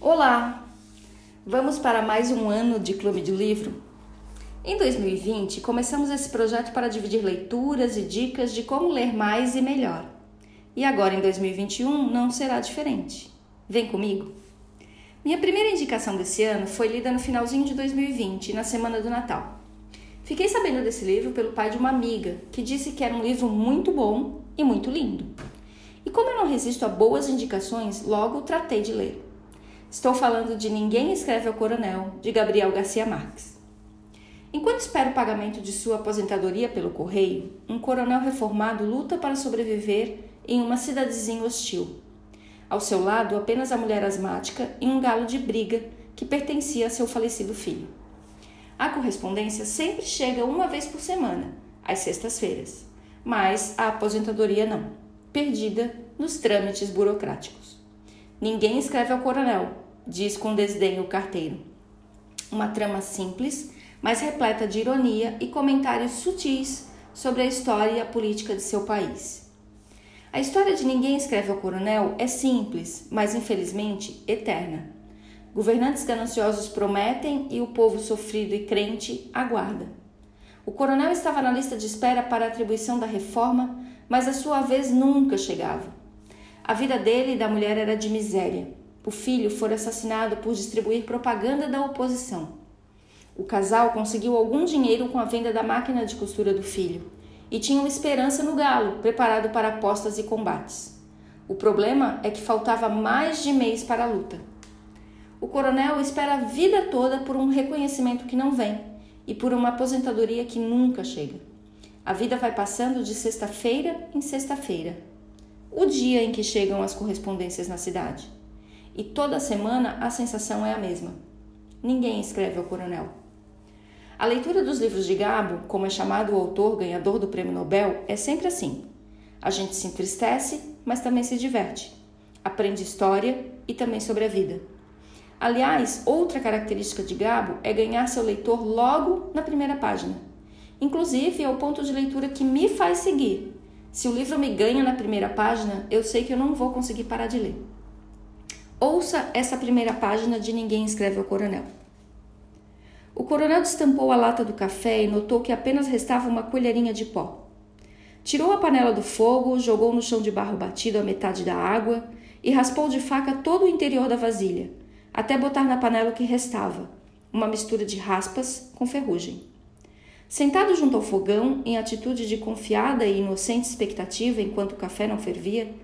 Olá! Vamos para mais um ano de Clube de Livro? Em 2020, começamos esse projeto para dividir leituras e dicas de como ler mais e melhor. E agora em 2021 não será diferente. Vem comigo! Minha primeira indicação desse ano foi lida no finalzinho de 2020, na semana do Natal. Fiquei sabendo desse livro pelo pai de uma amiga, que disse que era um livro muito bom e muito lindo. E como eu não resisto a boas indicações, logo tratei de ler. Estou falando de Ninguém Escreve ao Coronel, de Gabriel Garcia Marques. Enquanto espera o pagamento de sua aposentadoria pelo correio, um coronel reformado luta para sobreviver em uma cidadezinha hostil. Ao seu lado, apenas a mulher asmática e um galo de briga que pertencia a seu falecido filho. A correspondência sempre chega uma vez por semana, às sextas-feiras, mas a aposentadoria não, perdida nos trâmites burocráticos. Ninguém escreve ao coronel, diz com desdém o carteiro. Uma trama simples mas repleta de ironia e comentários sutis sobre a história e a política de seu país. A história de Ninguém Escreve ao Coronel é simples, mas infelizmente eterna. Governantes gananciosos prometem e o povo sofrido e crente aguarda. O coronel estava na lista de espera para a atribuição da reforma, mas a sua vez nunca chegava. A vida dele e da mulher era de miséria. O filho foi assassinado por distribuir propaganda da oposição. O casal conseguiu algum dinheiro com a venda da máquina de costura do filho e tinham esperança no galo, preparado para apostas e combates. O problema é que faltava mais de mês para a luta. O coronel espera a vida toda por um reconhecimento que não vem e por uma aposentadoria que nunca chega. A vida vai passando de sexta-feira em sexta-feira, o dia em que chegam as correspondências na cidade. E toda semana a sensação é a mesma. Ninguém escreve ao coronel. A leitura dos livros de Gabo, como é chamado o autor ganhador do prêmio Nobel, é sempre assim. A gente se entristece, mas também se diverte. Aprende história e também sobre a vida. Aliás, outra característica de Gabo é ganhar seu leitor logo na primeira página. Inclusive, é o ponto de leitura que me faz seguir. Se o livro me ganha na primeira página, eu sei que eu não vou conseguir parar de ler. Ouça essa primeira página de Ninguém Escreve ao Coronel. O coronel destampou a lata do café e notou que apenas restava uma colherinha de pó. Tirou a panela do fogo, jogou no chão de barro batido a metade da água e raspou de faca todo o interior da vasilha, até botar na panela o que restava, uma mistura de raspas com ferrugem. Sentado junto ao fogão, em atitude de confiada e inocente expectativa enquanto o café não fervia,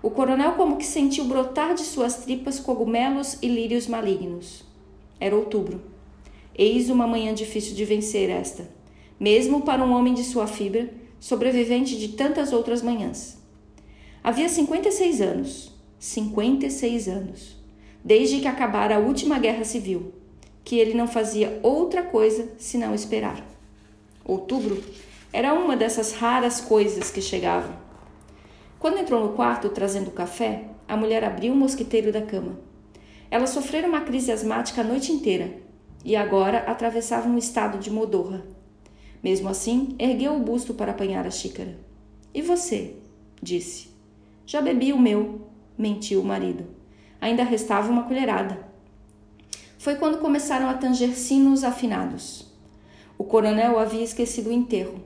o coronel como que sentiu brotar de suas tripas cogumelos e lírios malignos. Era outubro. Eis uma manhã difícil de vencer esta, mesmo para um homem de sua fibra, sobrevivente de tantas outras manhãs. Havia 56 anos, 56 anos, desde que acabara a última guerra civil, que ele não fazia outra coisa senão esperar. Outubro era uma dessas raras coisas que chegavam. Quando entrou no quarto trazendo café, a mulher abriu o mosquiteiro da cama. Ela sofrera uma crise asmática a noite inteira e agora atravessava um estado de modorra. Mesmo assim, ergueu o busto para apanhar a xícara. E você? disse. Já bebi o meu, mentiu o marido. Ainda restava uma colherada. Foi quando começaram a tanger sinos afinados. O coronel havia esquecido o enterro.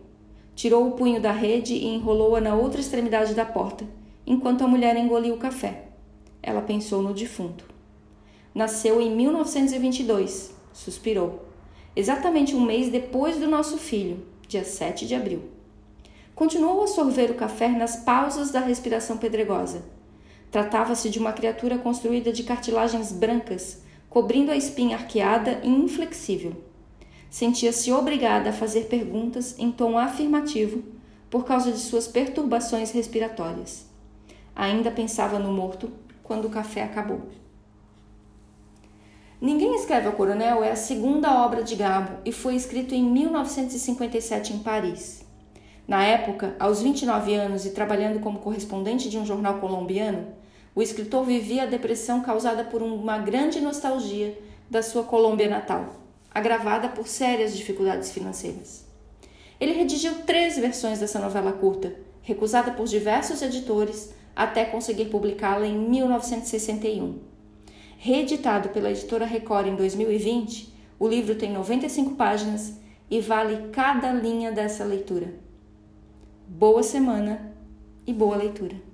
Tirou o punho da rede e enrolou-a na outra extremidade da porta, enquanto a mulher engolia o café. Ela pensou no defunto. Nasceu em 1922 suspirou. Exatamente um mês depois do nosso filho, dia 7 de abril. Continuou a sorver o café nas pausas da respiração pedregosa. Tratava-se de uma criatura construída de cartilagens brancas, cobrindo a espinha arqueada e inflexível. Sentia-se obrigada a fazer perguntas em tom afirmativo por causa de suas perturbações respiratórias. Ainda pensava no morto quando o café acabou. Ninguém Escreve ao Coronel é a segunda obra de Gabo e foi escrito em 1957 em Paris. Na época, aos 29 anos e trabalhando como correspondente de um jornal colombiano, o escritor vivia a depressão causada por uma grande nostalgia da sua Colômbia natal, agravada por sérias dificuldades financeiras. Ele redigiu três versões dessa novela curta, recusada por diversos editores até conseguir publicá-la em 1961. Reeditado pela editora Record em 2020, o livro tem 95 páginas e vale cada linha dessa leitura. Boa semana e boa leitura!